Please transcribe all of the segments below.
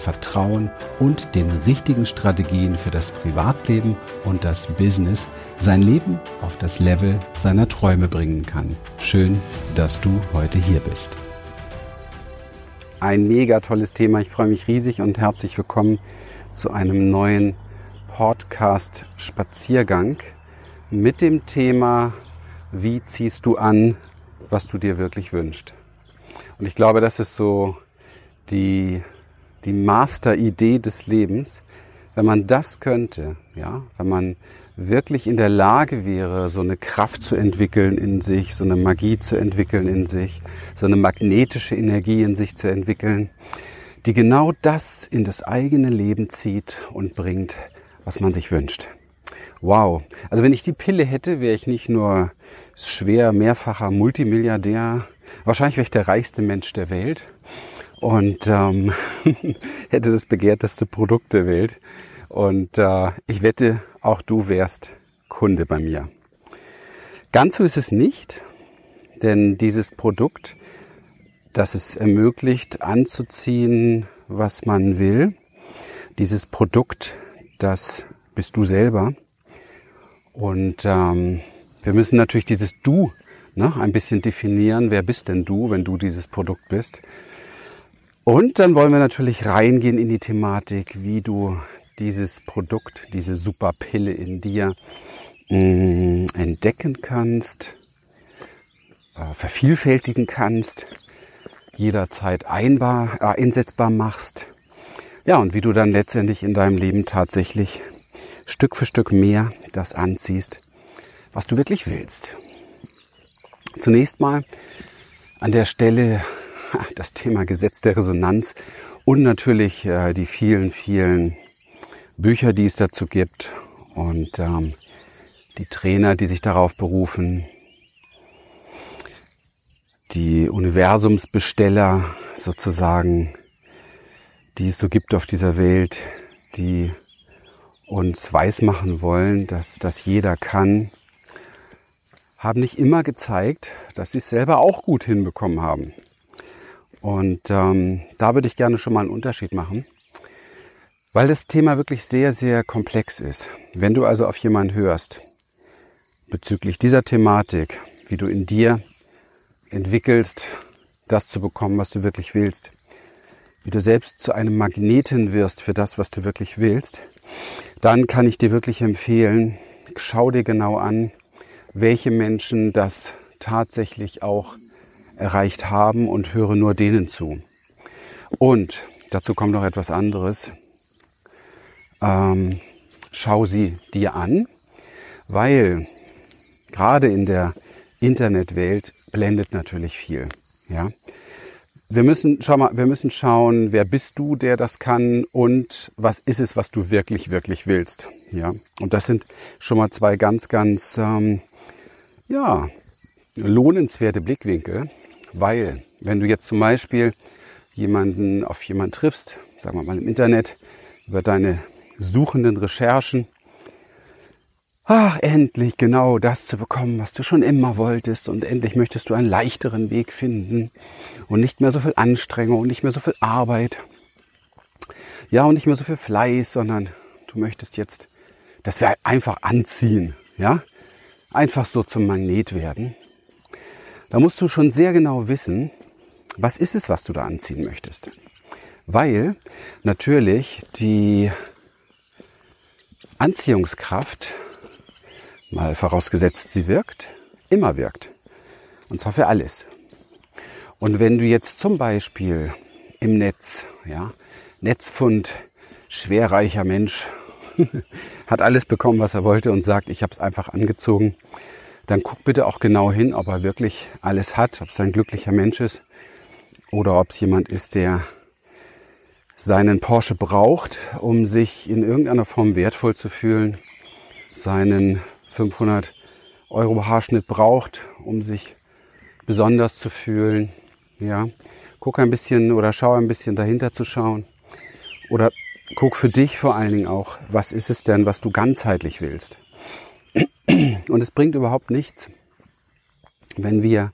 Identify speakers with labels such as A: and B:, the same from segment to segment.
A: Vertrauen und den richtigen Strategien für das Privatleben und das Business sein Leben auf das Level seiner Träume bringen kann. Schön, dass du heute hier bist. Ein mega tolles Thema. Ich freue mich riesig und herzlich willkommen zu einem neuen Podcast Spaziergang mit dem Thema, wie ziehst du an, was du dir wirklich wünschst. Und ich glaube, das ist so die die Masteridee des Lebens, wenn man das könnte, ja, wenn man wirklich in der Lage wäre, so eine Kraft zu entwickeln in sich, so eine Magie zu entwickeln in sich, so eine magnetische Energie in sich zu entwickeln, die genau das in das eigene Leben zieht und bringt, was man sich wünscht. Wow. Also wenn ich die Pille hätte, wäre ich nicht nur schwer mehrfacher Multimilliardär, wahrscheinlich wäre ich der reichste Mensch der Welt und ähm, hätte das begehrteste Produkt der Welt. Und äh, ich wette, auch du wärst Kunde bei mir. Ganz so ist es nicht, denn dieses Produkt, das es ermöglicht anzuziehen, was man will, dieses Produkt, das bist du selber. Und ähm, wir müssen natürlich dieses Du ne, ein bisschen definieren. Wer bist denn du, wenn du dieses Produkt bist? Und dann wollen wir natürlich reingehen in die Thematik, wie du dieses Produkt, diese Superpille in dir mh, mm, entdecken kannst, äh, vervielfältigen kannst, jederzeit einbar, äh, einsetzbar machst. Ja, und wie du dann letztendlich in deinem Leben tatsächlich Stück für Stück mehr das anziehst, was du wirklich willst. Zunächst mal an der Stelle das Thema Gesetz der Resonanz und natürlich äh, die vielen, vielen Bücher, die es dazu gibt und ähm, die Trainer, die sich darauf berufen, die Universumsbesteller sozusagen, die es so gibt auf dieser Welt, die uns weismachen wollen, dass das jeder kann, haben nicht immer gezeigt, dass sie es selber auch gut hinbekommen haben. Und ähm, da würde ich gerne schon mal einen Unterschied machen, weil das Thema wirklich sehr, sehr komplex ist. Wenn du also auf jemanden hörst bezüglich dieser Thematik, wie du in dir entwickelst, das zu bekommen, was du wirklich willst, wie du selbst zu einem Magneten wirst für das, was du wirklich willst, dann kann ich dir wirklich empfehlen, schau dir genau an, welche Menschen das tatsächlich auch erreicht haben und höre nur denen zu. Und dazu kommt noch etwas anderes. Ähm, schau sie dir an, weil gerade in der Internetwelt blendet natürlich viel. Ja, wir müssen, schau mal, wir müssen schauen, wer bist du, der das kann und was ist es, was du wirklich, wirklich willst. Ja, und das sind schon mal zwei ganz, ganz, ähm, ja, lohnenswerte Blickwinkel, weil, wenn du jetzt zum Beispiel jemanden auf jemanden triffst, sagen wir mal im Internet, über deine suchenden Recherchen, ach, endlich genau das zu bekommen, was du schon immer wolltest und endlich möchtest du einen leichteren Weg finden und nicht mehr so viel Anstrengung und nicht mehr so viel Arbeit. Ja, und nicht mehr so viel Fleiß, sondern du möchtest jetzt, dass wir einfach anziehen, ja? Einfach so zum Magnet werden. Da musst du schon sehr genau wissen, was ist es, was du da anziehen möchtest. Weil natürlich die Anziehungskraft, mal vorausgesetzt sie wirkt, immer wirkt. Und zwar für alles. Und wenn du jetzt zum Beispiel im Netz, ja, Netzfund, schwerreicher Mensch, hat alles bekommen, was er wollte und sagt, ich habe es einfach angezogen, dann guck bitte auch genau hin, ob er wirklich alles hat, ob es ein glücklicher Mensch ist oder ob es jemand ist, der seinen Porsche braucht, um sich in irgendeiner Form wertvoll zu fühlen, seinen 500 Euro Haarschnitt braucht, um sich besonders zu fühlen. Ja, guck ein bisschen oder schau ein bisschen dahinter zu schauen. Oder guck für dich vor allen Dingen auch, was ist es denn, was du ganzheitlich willst. Und es bringt überhaupt nichts, wenn wir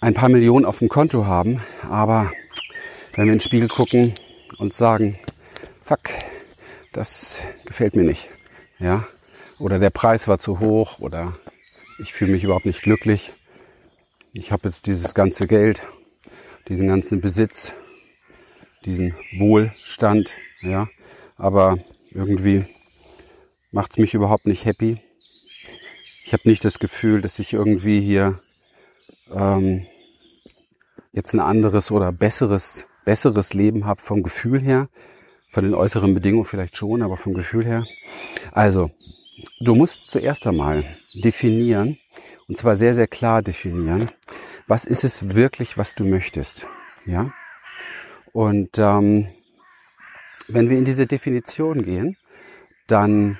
A: ein paar Millionen auf dem Konto haben, aber wenn wir in den Spiegel gucken und sagen, fuck, das gefällt mir nicht, ja, oder der Preis war zu hoch oder ich fühle mich überhaupt nicht glücklich. Ich habe jetzt dieses ganze Geld, diesen ganzen Besitz, diesen Wohlstand, ja, aber irgendwie macht's mich überhaupt nicht happy. Ich habe nicht das Gefühl, dass ich irgendwie hier ähm, jetzt ein anderes oder besseres besseres Leben habe vom Gefühl her. Von den äußeren Bedingungen vielleicht schon, aber vom Gefühl her. Also, du musst zuerst einmal definieren, und zwar sehr, sehr klar definieren, was ist es wirklich, was du möchtest. Ja? Und ähm, wenn wir in diese Definition gehen, dann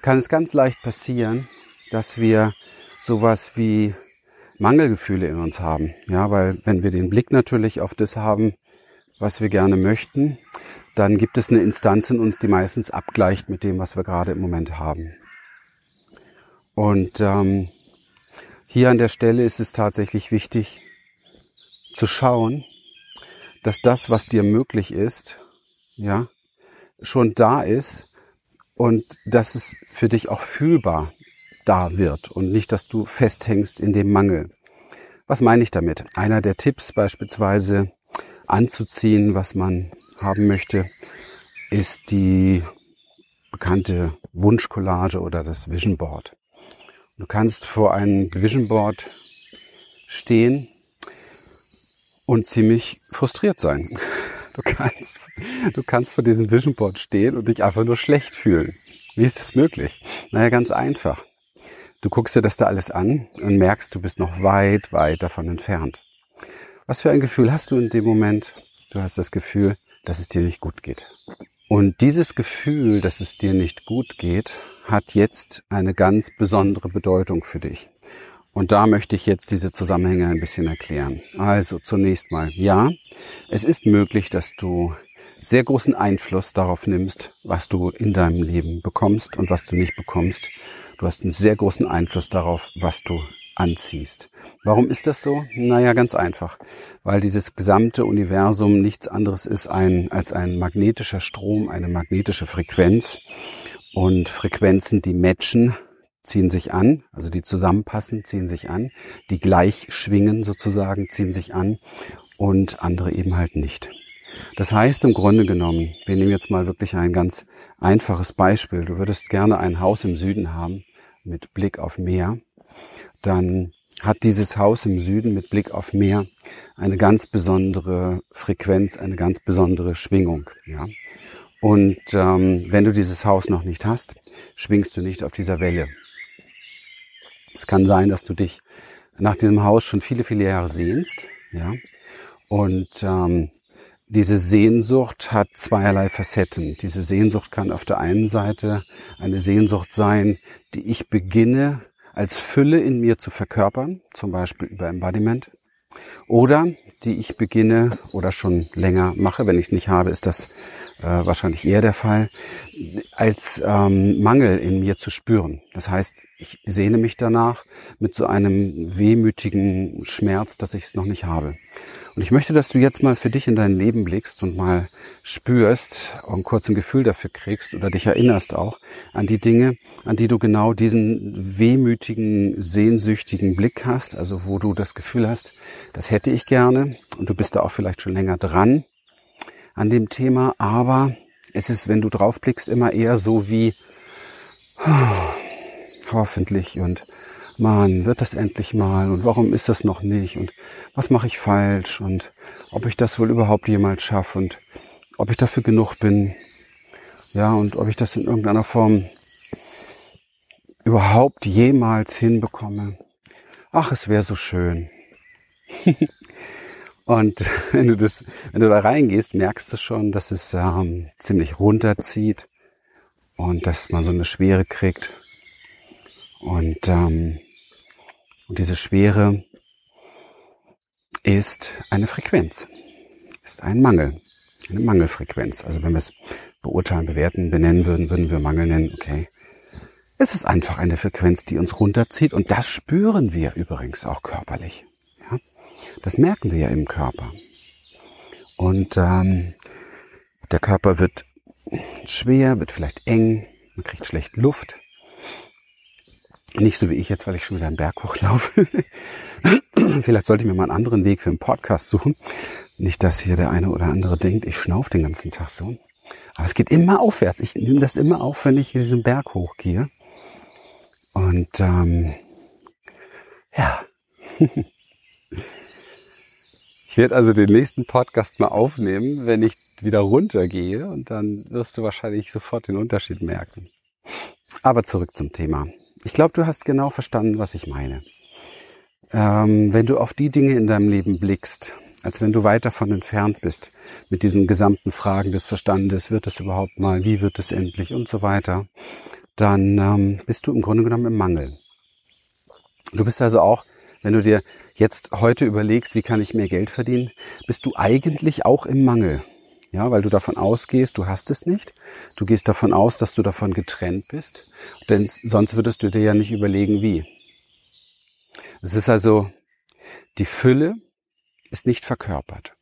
A: kann es ganz leicht passieren, dass wir sowas wie Mangelgefühle in uns haben. Ja, weil wenn wir den Blick natürlich auf das haben, was wir gerne möchten, dann gibt es eine Instanz in uns, die meistens abgleicht mit dem, was wir gerade im Moment haben. Und ähm, hier an der Stelle ist es tatsächlich wichtig zu schauen, dass das, was dir möglich ist, ja, schon da ist und dass es für dich auch fühlbar da wird und nicht, dass du festhängst in dem Mangel. Was meine ich damit? Einer der Tipps beispielsweise anzuziehen, was man haben möchte, ist die bekannte Wunschcollage oder das Vision Board. Du kannst vor einem Vision Board stehen und ziemlich frustriert sein. Du kannst, du kannst vor diesem Vision Board stehen und dich einfach nur schlecht fühlen. Wie ist das möglich? Naja, ganz einfach. Du guckst dir das da alles an und merkst, du bist noch weit, weit davon entfernt. Was für ein Gefühl hast du in dem Moment? Du hast das Gefühl, dass es dir nicht gut geht. Und dieses Gefühl, dass es dir nicht gut geht, hat jetzt eine ganz besondere Bedeutung für dich. Und da möchte ich jetzt diese Zusammenhänge ein bisschen erklären. Also zunächst mal, ja, es ist möglich, dass du sehr großen Einfluss darauf nimmst, was du in deinem Leben bekommst und was du nicht bekommst. Du hast einen sehr großen Einfluss darauf, was du anziehst. Warum ist das so? Naja, ganz einfach. Weil dieses gesamte Universum nichts anderes ist ein, als ein magnetischer Strom, eine magnetische Frequenz. Und Frequenzen, die matchen, ziehen sich an, also die zusammenpassen, ziehen sich an. Die gleich schwingen sozusagen, ziehen sich an und andere eben halt nicht. Das heißt im Grunde genommen, wir nehmen jetzt mal wirklich ein ganz einfaches Beispiel. Du würdest gerne ein Haus im Süden haben mit Blick auf Meer, dann hat dieses Haus im Süden mit Blick auf Meer eine ganz besondere Frequenz, eine ganz besondere Schwingung. Ja? Und ähm, wenn du dieses Haus noch nicht hast, schwingst du nicht auf dieser Welle. Es kann sein, dass du dich nach diesem Haus schon viele, viele Jahre sehnst. Ja? Und ähm, diese Sehnsucht hat zweierlei Facetten. Diese Sehnsucht kann auf der einen Seite eine Sehnsucht sein, die ich beginne als Fülle in mir zu verkörpern, zum Beispiel über Embodiment, oder die ich beginne oder schon länger mache, wenn ich es nicht habe, ist das äh, wahrscheinlich eher der Fall, als ähm, Mangel in mir zu spüren. Das heißt, ich sehne mich danach mit so einem wehmütigen Schmerz, dass ich es noch nicht habe. Und ich möchte, dass du jetzt mal für dich in dein Leben blickst und mal spürst und kurz ein Gefühl dafür kriegst oder dich erinnerst auch an die Dinge, an die du genau diesen wehmütigen, sehnsüchtigen Blick hast, also wo du das Gefühl hast, das hätte ich gerne und du bist da auch vielleicht schon länger dran an dem Thema, aber es ist, wenn du draufblickst, immer eher so wie hoffentlich und Mann, wird das endlich mal und warum ist das noch nicht und was mache ich falsch und ob ich das wohl überhaupt jemals schaffe und ob ich dafür genug bin, ja, und ob ich das in irgendeiner Form überhaupt jemals hinbekomme. Ach, es wäre so schön. Und wenn du das, wenn du da reingehst, merkst du schon, dass es ähm, ziemlich runterzieht und dass man so eine Schwere kriegt. Und, ähm, und diese Schwere ist eine Frequenz, ist ein Mangel, eine Mangelfrequenz. Also wenn wir es beurteilen, bewerten, benennen würden, würden wir Mangel nennen, okay. Es ist einfach eine Frequenz, die uns runterzieht und das spüren wir übrigens auch körperlich. Ja? Das merken wir ja im Körper. Und ähm, der Körper wird schwer, wird vielleicht eng, man kriegt schlecht Luft. Nicht so wie ich jetzt, weil ich schon wieder einen Berg hochlaufe. vielleicht sollte ich mir mal einen anderen Weg für einen Podcast suchen. Nicht, dass hier der eine oder andere denkt, ich schnauf den ganzen Tag so. Aber es geht immer aufwärts. Ich nehme das immer auf, wenn ich diesen Berg hochgehe. Und ähm, ja. ich werde also den nächsten Podcast mal aufnehmen, wenn ich wieder runtergehe und dann wirst du wahrscheinlich sofort den Unterschied merken. Aber zurück zum Thema. Ich glaube, du hast genau verstanden, was ich meine. Ähm, wenn du auf die Dinge in deinem Leben blickst, als wenn du weit davon entfernt bist, mit diesen gesamten Fragen des Verstandes, wird es überhaupt mal, wie wird es endlich und so weiter, dann ähm, bist du im Grunde genommen im Mangel. Du bist also auch, wenn du dir jetzt heute überlegst, wie kann ich mehr Geld verdienen, bist du eigentlich auch im Mangel. Ja, weil du davon ausgehst, du hast es nicht. Du gehst davon aus, dass du davon getrennt bist. Denn sonst würdest du dir ja nicht überlegen, wie. Es ist also, die Fülle ist nicht verkörpert.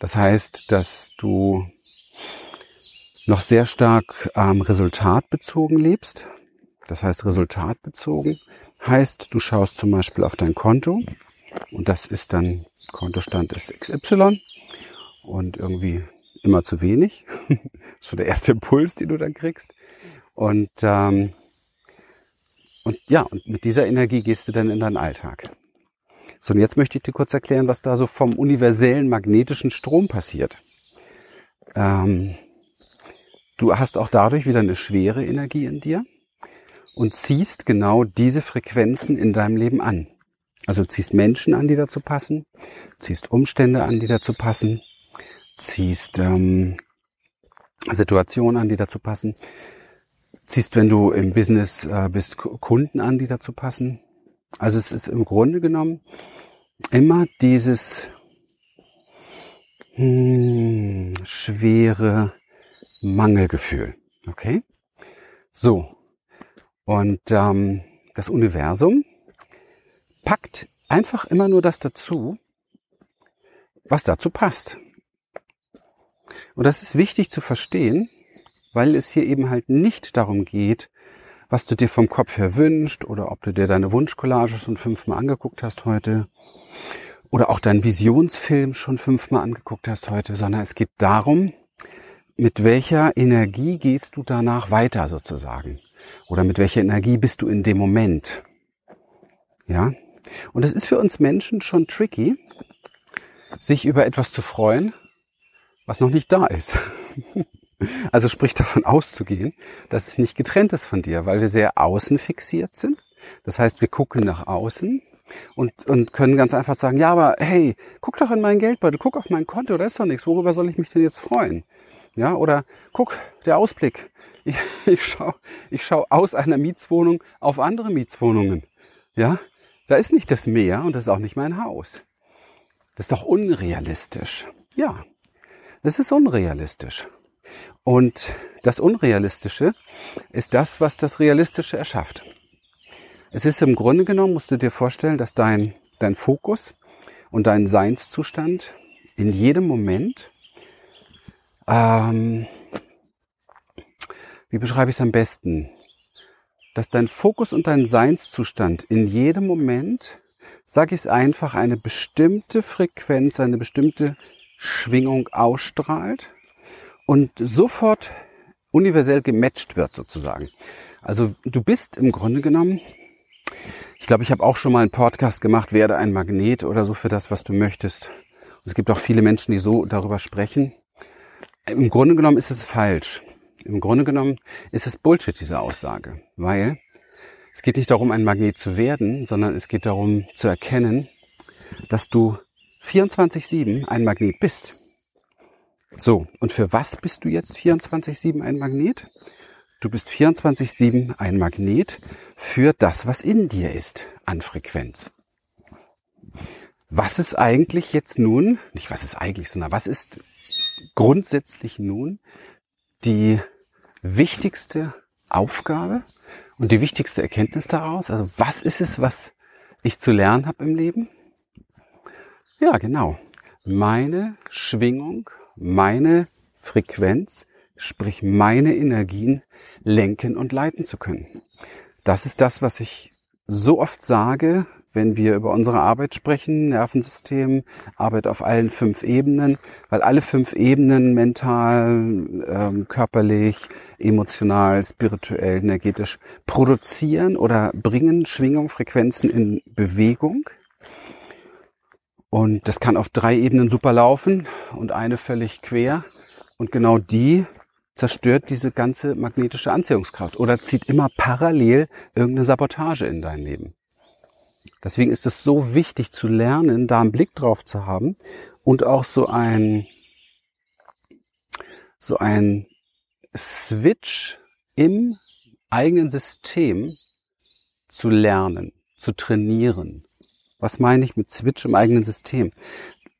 A: Das heißt, dass du noch sehr stark ähm, resultatbezogen lebst. Das heißt, resultatbezogen heißt, du schaust zum Beispiel auf dein Konto und das ist dann, Kontostand ist XY und irgendwie immer zu wenig. so der erste Impuls, den du dann kriegst. Und, ähm, und ja, und mit dieser Energie gehst du dann in deinen Alltag. So, und jetzt möchte ich dir kurz erklären, was da so vom universellen magnetischen Strom passiert. Ähm, Du hast auch dadurch wieder eine schwere Energie in dir und ziehst genau diese Frequenzen in deinem Leben an. Also ziehst Menschen an, die dazu passen, ziehst Umstände an, die dazu passen, ziehst ähm, Situationen an, die dazu passen, ziehst, wenn du im Business äh, bist, Kunden an, die dazu passen. Also es ist im Grunde genommen immer dieses hm, schwere, Mangelgefühl. Okay? So. Und ähm, das Universum packt einfach immer nur das dazu, was dazu passt. Und das ist wichtig zu verstehen, weil es hier eben halt nicht darum geht, was du dir vom Kopf her wünscht oder ob du dir deine Wunschcollage schon fünfmal angeguckt hast heute oder auch deinen Visionsfilm schon fünfmal angeguckt hast heute, sondern es geht darum, mit welcher Energie gehst du danach weiter sozusagen? Oder mit welcher Energie bist du in dem Moment? Ja? Und es ist für uns Menschen schon tricky, sich über etwas zu freuen, was noch nicht da ist. Also sprich davon auszugehen, dass es nicht getrennt ist von dir, weil wir sehr außen fixiert sind. Das heißt, wir gucken nach außen und, und können ganz einfach sagen, ja, aber hey, guck doch in mein Geldbeutel, guck auf mein Konto, da ist doch nichts, worüber soll ich mich denn jetzt freuen? Ja, oder guck, der Ausblick. Ich, ich schaue ich schau aus einer Mietswohnung auf andere Mietswohnungen. Ja, da ist nicht das Meer und das ist auch nicht mein Haus. Das ist doch unrealistisch. Ja, das ist unrealistisch. Und das Unrealistische ist das, was das Realistische erschafft. Es ist im Grunde genommen, musst du dir vorstellen, dass dein, dein Fokus und dein Seinszustand in jedem Moment ähm, wie beschreibe ich es am besten? Dass dein Fokus und dein Seinszustand in jedem Moment, sag ich es einfach, eine bestimmte Frequenz, eine bestimmte Schwingung ausstrahlt und sofort universell gematcht wird sozusagen. Also du bist im Grunde genommen, ich glaube, ich habe auch schon mal einen Podcast gemacht, werde ein Magnet oder so für das, was du möchtest. Und es gibt auch viele Menschen, die so darüber sprechen. Im Grunde genommen ist es falsch. Im Grunde genommen ist es Bullshit, diese Aussage. Weil es geht nicht darum, ein Magnet zu werden, sondern es geht darum zu erkennen, dass du 24-7 ein Magnet bist. So, und für was bist du jetzt 24-7 ein Magnet? Du bist 24-7 ein Magnet für das, was in dir ist an Frequenz. Was ist eigentlich jetzt nun, nicht was ist eigentlich, sondern was ist grundsätzlich nun die wichtigste Aufgabe und die wichtigste Erkenntnis daraus? Also was ist es, was ich zu lernen habe im Leben? Ja, genau. Meine Schwingung, meine Frequenz, sprich meine Energien lenken und leiten zu können. Das ist das, was ich so oft sage, wenn wir über unsere Arbeit sprechen, Nervensystem, Arbeit auf allen fünf Ebenen, weil alle fünf Ebenen mental, ähm, körperlich, emotional, spirituell, energetisch produzieren oder bringen Schwingung, Frequenzen in Bewegung. Und das kann auf drei Ebenen super laufen und eine völlig quer. Und genau die zerstört diese ganze magnetische Anziehungskraft oder zieht immer parallel irgendeine Sabotage in dein Leben. Deswegen ist es so wichtig zu lernen, da einen Blick drauf zu haben und auch so ein, so ein Switch im eigenen System zu lernen, zu trainieren. Was meine ich mit Switch im eigenen System?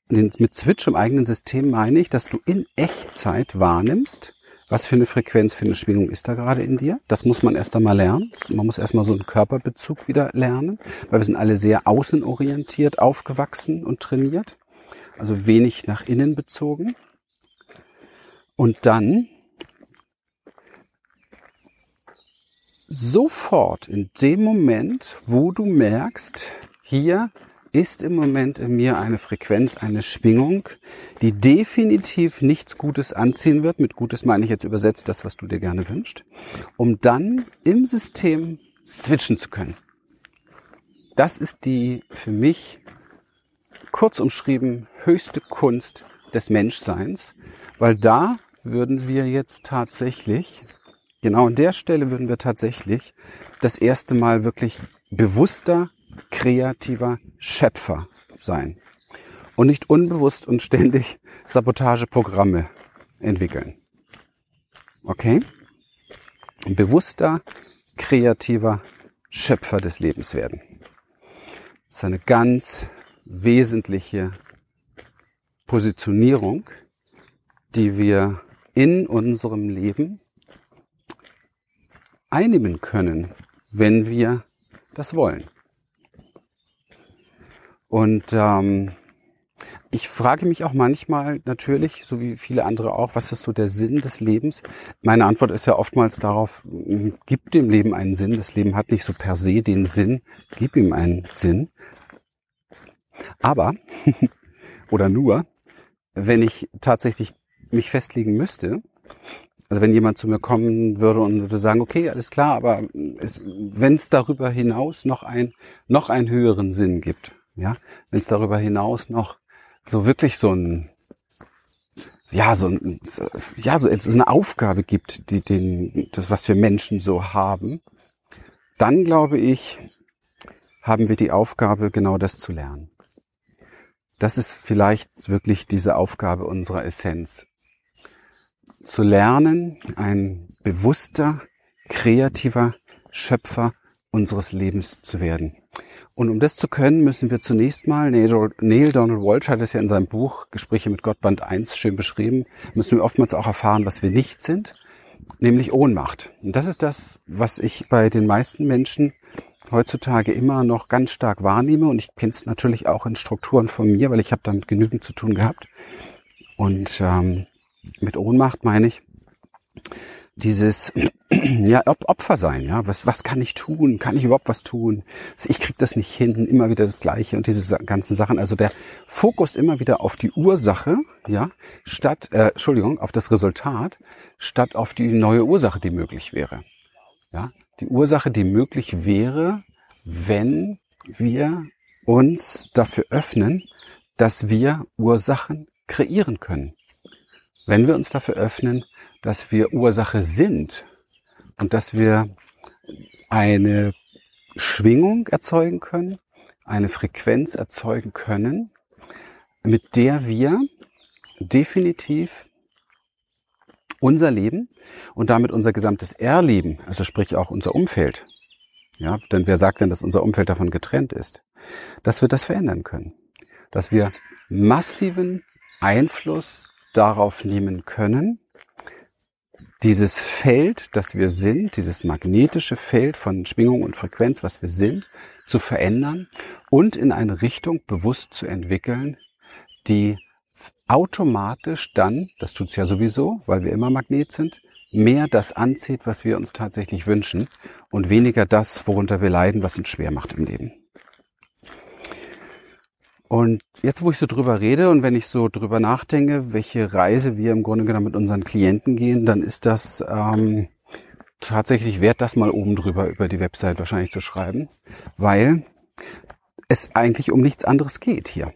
A: Mit Switch im eigenen System meine ich, dass du in Echtzeit wahrnimmst, was für eine Frequenz, für eine Schwingung ist da gerade in dir? Das muss man erst einmal lernen. Man muss erstmal so einen Körperbezug wieder lernen, weil wir sind alle sehr außenorientiert aufgewachsen und trainiert. Also wenig nach innen bezogen. Und dann sofort in dem Moment, wo du merkst, hier ist im Moment in mir eine Frequenz, eine Schwingung, die definitiv nichts Gutes anziehen wird. Mit Gutes meine ich jetzt übersetzt das, was du dir gerne wünschst, um dann im System switchen zu können. Das ist die für mich kurz umschrieben höchste Kunst des Menschseins, weil da würden wir jetzt tatsächlich, genau an der Stelle würden wir tatsächlich das erste Mal wirklich bewusster kreativer Schöpfer sein und nicht unbewusst und ständig Sabotageprogramme entwickeln. Okay? Bewusster, kreativer Schöpfer des Lebens werden. Das ist eine ganz wesentliche Positionierung, die wir in unserem Leben einnehmen können, wenn wir das wollen. Und ähm, ich frage mich auch manchmal natürlich, so wie viele andere auch, was ist so der Sinn des Lebens? Meine Antwort ist ja oftmals darauf, gib dem Leben einen Sinn. Das Leben hat nicht so per se den Sinn, gib ihm einen Sinn. Aber, oder nur, wenn ich tatsächlich mich festlegen müsste, also wenn jemand zu mir kommen würde und würde sagen, okay, alles klar, aber wenn es darüber hinaus noch ein, noch einen höheren Sinn gibt, ja, wenn es darüber hinaus noch so wirklich so ein ja, so, ein, ja, so, so eine Aufgabe gibt, die den, das, was wir Menschen so haben, dann glaube ich, haben wir die Aufgabe, genau das zu lernen. Das ist vielleicht wirklich diese Aufgabe unserer Essenz. Zu lernen, ein bewusster, kreativer Schöpfer unseres Lebens zu werden. Und um das zu können, müssen wir zunächst mal, Neil Donald Walsh hat es ja in seinem Buch Gespräche mit Gott Band 1 schön beschrieben, müssen wir oftmals auch erfahren, was wir nicht sind, nämlich Ohnmacht. Und das ist das, was ich bei den meisten Menschen heutzutage immer noch ganz stark wahrnehme. Und ich kenne es natürlich auch in Strukturen von mir, weil ich habe damit genügend zu tun gehabt. Und ähm, mit Ohnmacht meine ich dieses ja, Opfer sein, ja, was, was kann ich tun? Kann ich überhaupt was tun? Ich krieg das nicht hin, immer wieder das Gleiche und diese ganzen Sachen. Also der Fokus immer wieder auf die Ursache, ja, statt, äh, Entschuldigung, auf das Resultat, statt auf die neue Ursache, die möglich wäre. Ja, die Ursache, die möglich wäre, wenn wir uns dafür öffnen, dass wir Ursachen kreieren können. Wenn wir uns dafür öffnen, dass wir Ursache sind und dass wir eine Schwingung erzeugen können, eine Frequenz erzeugen können, mit der wir definitiv unser Leben und damit unser gesamtes Erleben, also sprich auch unser Umfeld, ja, denn wer sagt denn, dass unser Umfeld davon getrennt ist, dass wir das verändern können, dass wir massiven Einfluss darauf nehmen können, dieses Feld, das wir sind, dieses magnetische Feld von Schwingung und Frequenz, was wir sind, zu verändern und in eine Richtung bewusst zu entwickeln, die automatisch dann, das tut's ja sowieso, weil wir immer Magnet sind, mehr das anzieht, was wir uns tatsächlich wünschen und weniger das, worunter wir leiden, was uns schwer macht im Leben. Und jetzt, wo ich so drüber rede und wenn ich so drüber nachdenke, welche Reise wir im Grunde genommen mit unseren Klienten gehen, dann ist das ähm, tatsächlich wert, das mal oben drüber über die Website wahrscheinlich zu schreiben, weil es eigentlich um nichts anderes geht hier.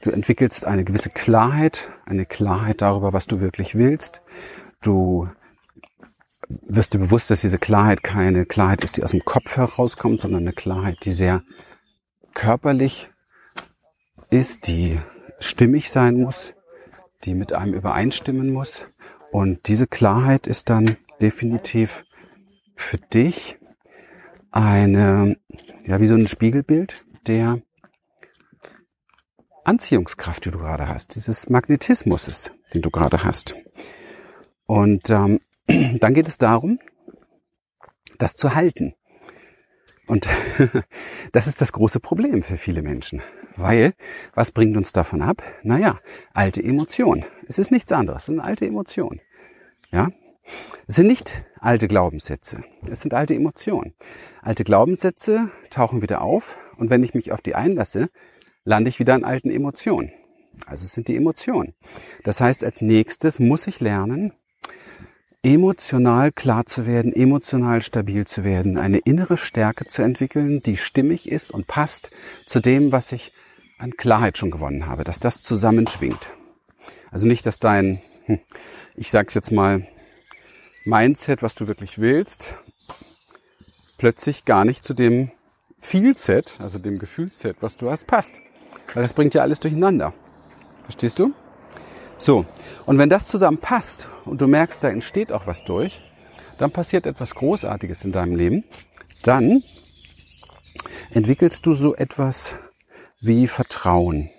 A: Du entwickelst eine gewisse Klarheit, eine Klarheit darüber, was du wirklich willst. Du wirst dir bewusst, dass diese Klarheit keine Klarheit ist, die aus dem Kopf herauskommt, sondern eine Klarheit, die sehr körperlich ist, die stimmig sein muss, die mit einem übereinstimmen muss. Und diese Klarheit ist dann definitiv für dich eine, ja, wie so ein Spiegelbild der Anziehungskraft, die du gerade hast, dieses Magnetismus, den du gerade hast. Und ähm, dann geht es darum, das zu halten. Und das ist das große Problem für viele Menschen. Weil, was bringt uns davon ab? Naja, alte Emotionen. Es ist nichts anderes, es sind alte Emotionen. Ja? Es sind nicht alte Glaubenssätze, es sind alte Emotionen. Alte Glaubenssätze tauchen wieder auf und wenn ich mich auf die einlasse, lande ich wieder in alten Emotionen. Also es sind die Emotionen. Das heißt, als nächstes muss ich lernen, emotional klar zu werden, emotional stabil zu werden, eine innere Stärke zu entwickeln, die stimmig ist und passt zu dem, was ich an Klarheit schon gewonnen habe, dass das zusammenschwingt. Also nicht, dass dein, hm, ich sag's jetzt mal, Mindset, was du wirklich willst, plötzlich gar nicht zu dem Feelset, also dem Gefühlset, was du hast, passt. Weil das bringt ja alles durcheinander. Verstehst du? So, und wenn das zusammen passt und du merkst, da entsteht auch was durch, dann passiert etwas Großartiges in deinem Leben. Dann entwickelst du so etwas wie Vertrauen.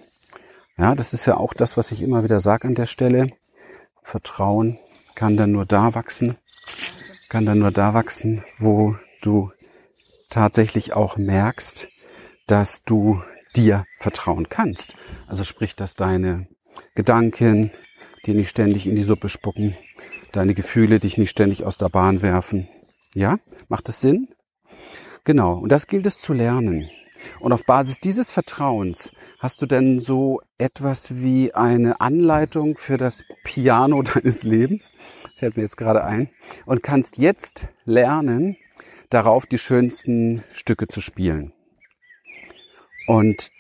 A: Ja, das ist ja auch das, was ich immer wieder sage an der Stelle. Vertrauen kann dann nur da wachsen, kann dann nur da wachsen, wo du tatsächlich auch merkst, dass du dir vertrauen kannst. Also sprich, dass deine Gedanken dir nicht ständig in die Suppe spucken, deine Gefühle dich nicht ständig aus der Bahn werfen. Ja? Macht das Sinn? Genau. Und das gilt es zu lernen. Und auf Basis dieses Vertrauens hast du denn so etwas wie eine Anleitung für das Piano deines Lebens, fällt mir jetzt gerade ein, und kannst jetzt lernen, darauf die schönsten Stücke zu spielen. Und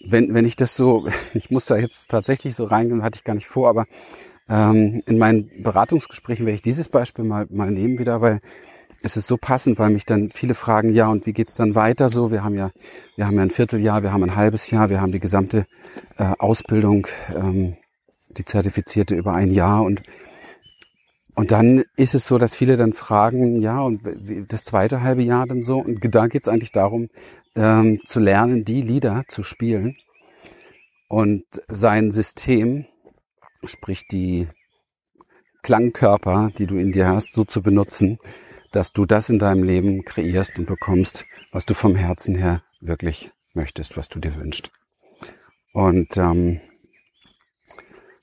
A: wenn, wenn ich das so, ich muss da jetzt tatsächlich so reingehen, hatte ich gar nicht vor, aber ähm, in meinen Beratungsgesprächen werde ich dieses Beispiel mal, mal nehmen wieder, weil es ist so passend, weil mich dann viele fragen, ja, und wie geht's dann weiter so? Wir haben ja, wir haben ja ein Vierteljahr, wir haben ein halbes Jahr, wir haben die gesamte äh, Ausbildung, ähm, die zertifizierte über ein Jahr und und dann ist es so, dass viele dann fragen, ja, und das zweite halbe Jahr dann so. Und da geht es eigentlich darum, ähm, zu lernen, die Lieder zu spielen und sein System, sprich die Klangkörper, die du in dir hast, so zu benutzen, dass du das in deinem Leben kreierst und bekommst, was du vom Herzen her wirklich möchtest, was du dir wünschst. Und ähm,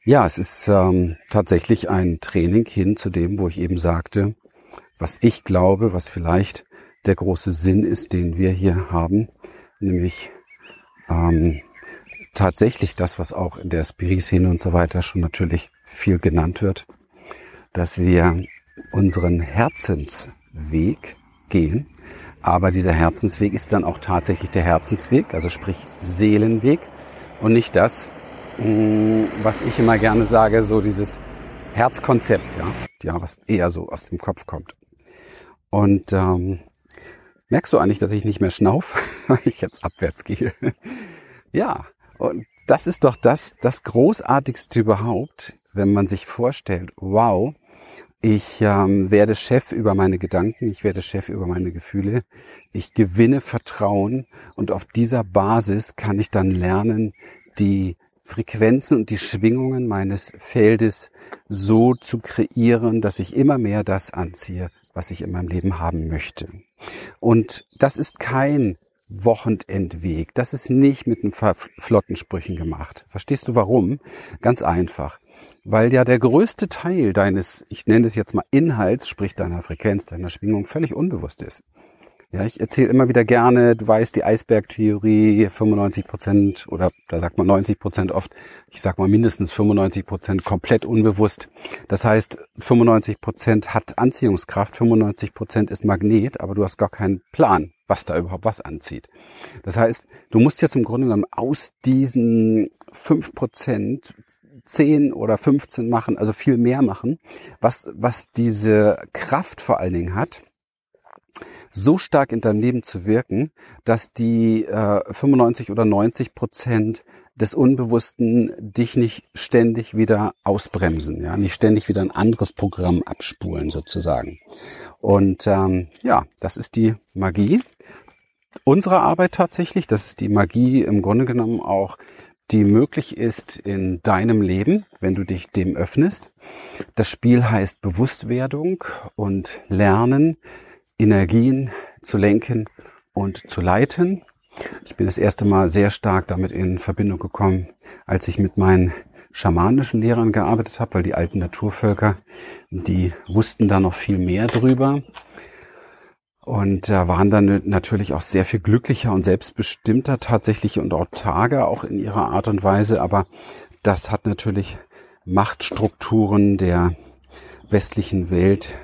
A: ja, es ist ähm, tatsächlich ein Training hin zu dem, wo ich eben sagte, was ich glaube, was vielleicht der große Sinn ist, den wir hier haben, nämlich ähm, tatsächlich das, was auch in der Spirit-Szene und so weiter schon natürlich viel genannt wird, dass wir unseren Herzensweg gehen. Aber dieser Herzensweg ist dann auch tatsächlich der Herzensweg, also sprich Seelenweg und nicht das, mm, was ich immer gerne sage, so dieses Herzkonzept, ja, ja, was eher so aus dem Kopf kommt. Und ähm, merkst du eigentlich, dass ich nicht mehr schnauf, weil ich jetzt abwärts gehe? ja, und das ist doch das, das Großartigste überhaupt, wenn man sich vorstellt, wow, ich ähm, werde Chef über meine Gedanken, ich werde Chef über meine Gefühle, ich gewinne Vertrauen und auf dieser Basis kann ich dann lernen, die Frequenzen und die Schwingungen meines Feldes so zu kreieren, dass ich immer mehr das anziehe, was ich in meinem Leben haben möchte. Und das ist kein Wochenendweg. Das ist nicht mit ein flotten Sprüchen gemacht. Verstehst du warum? Ganz einfach weil ja der größte Teil deines, ich nenne es jetzt mal Inhalts, sprich deiner Frequenz, deiner Schwingung, völlig unbewusst ist. Ja, ich erzähle immer wieder gerne, du weißt die Eisbergtheorie, 95 Prozent oder da sagt man 90 Prozent oft, ich sag mal mindestens 95 Prozent komplett unbewusst. Das heißt, 95 Prozent hat Anziehungskraft, 95 Prozent ist Magnet, aber du hast gar keinen Plan, was da überhaupt was anzieht. Das heißt, du musst jetzt im Grunde genommen aus diesen 5 Prozent 10 oder 15 machen, also viel mehr machen, was, was diese Kraft vor allen Dingen hat, so stark in deinem Leben zu wirken, dass die äh, 95 oder 90 Prozent des Unbewussten dich nicht ständig wieder ausbremsen, ja, nicht ständig wieder ein anderes Programm abspulen sozusagen. Und ähm, ja, das ist die Magie unserer Arbeit tatsächlich. Das ist die Magie im Grunde genommen auch die möglich ist in deinem Leben, wenn du dich dem öffnest. Das Spiel heißt Bewusstwerdung und Lernen, Energien zu lenken und zu leiten. Ich bin das erste Mal sehr stark damit in Verbindung gekommen, als ich mit meinen schamanischen Lehrern gearbeitet habe, weil die alten Naturvölker, die wussten da noch viel mehr drüber und äh, waren dann natürlich auch sehr viel glücklicher und selbstbestimmter tatsächlich und auch Tage auch in ihrer Art und Weise. Aber das hat natürlich Machtstrukturen der westlichen Welt,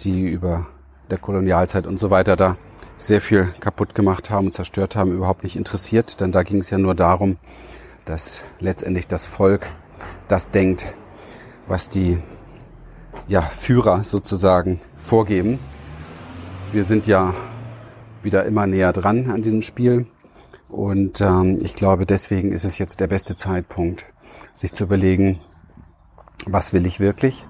A: die über der Kolonialzeit und so weiter da sehr viel kaputt gemacht haben und zerstört haben, überhaupt nicht interessiert. Denn da ging es ja nur darum, dass letztendlich das Volk das denkt, was die ja, Führer sozusagen vorgeben wir sind ja wieder immer näher dran an diesem Spiel. Und ähm, ich glaube, deswegen ist es jetzt der beste Zeitpunkt, sich zu überlegen, was will ich wirklich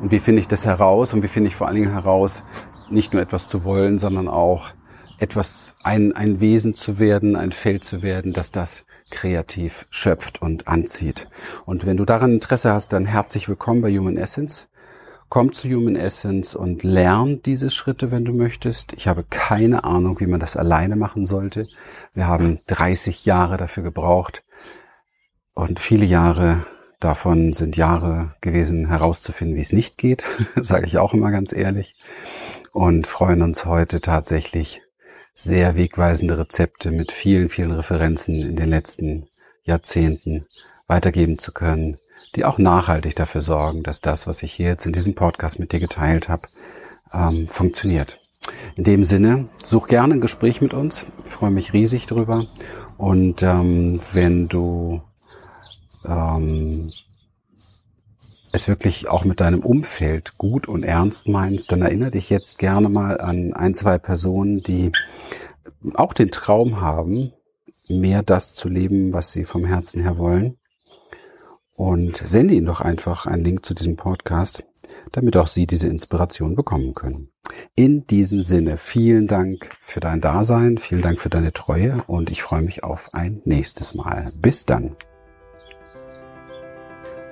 A: und wie finde ich das heraus und wie finde ich vor allen Dingen heraus, nicht nur etwas zu wollen, sondern auch etwas, ein, ein Wesen zu werden, ein Feld zu werden, dass das kreativ schöpft und anzieht. Und wenn du daran Interesse hast, dann herzlich willkommen bei Human Essence. Komm zu Human Essence und lern diese Schritte, wenn du möchtest. Ich habe keine Ahnung, wie man das alleine machen sollte. Wir haben 30 Jahre dafür gebraucht und viele Jahre davon sind Jahre gewesen, herauszufinden, wie es nicht geht, sage ich auch immer ganz ehrlich. Und freuen uns heute tatsächlich sehr wegweisende Rezepte mit vielen, vielen Referenzen in den letzten Jahrzehnten weitergeben zu können, die auch nachhaltig dafür sorgen, dass das, was ich hier jetzt in diesem Podcast mit dir geteilt habe, ähm, funktioniert. In dem Sinne, such gerne ein Gespräch mit uns. Ich freue mich riesig drüber. Und ähm, wenn du ähm, es wirklich auch mit deinem Umfeld gut und ernst meinst, dann erinnere dich jetzt gerne mal an ein, zwei Personen, die auch den Traum haben, mehr das zu leben, was sie vom Herzen her wollen und sende ihnen doch einfach einen Link zu diesem Podcast, damit auch Sie diese Inspiration bekommen können. In diesem Sinne, vielen Dank für dein Dasein, vielen Dank für deine Treue und ich freue mich auf ein nächstes Mal. Bis dann.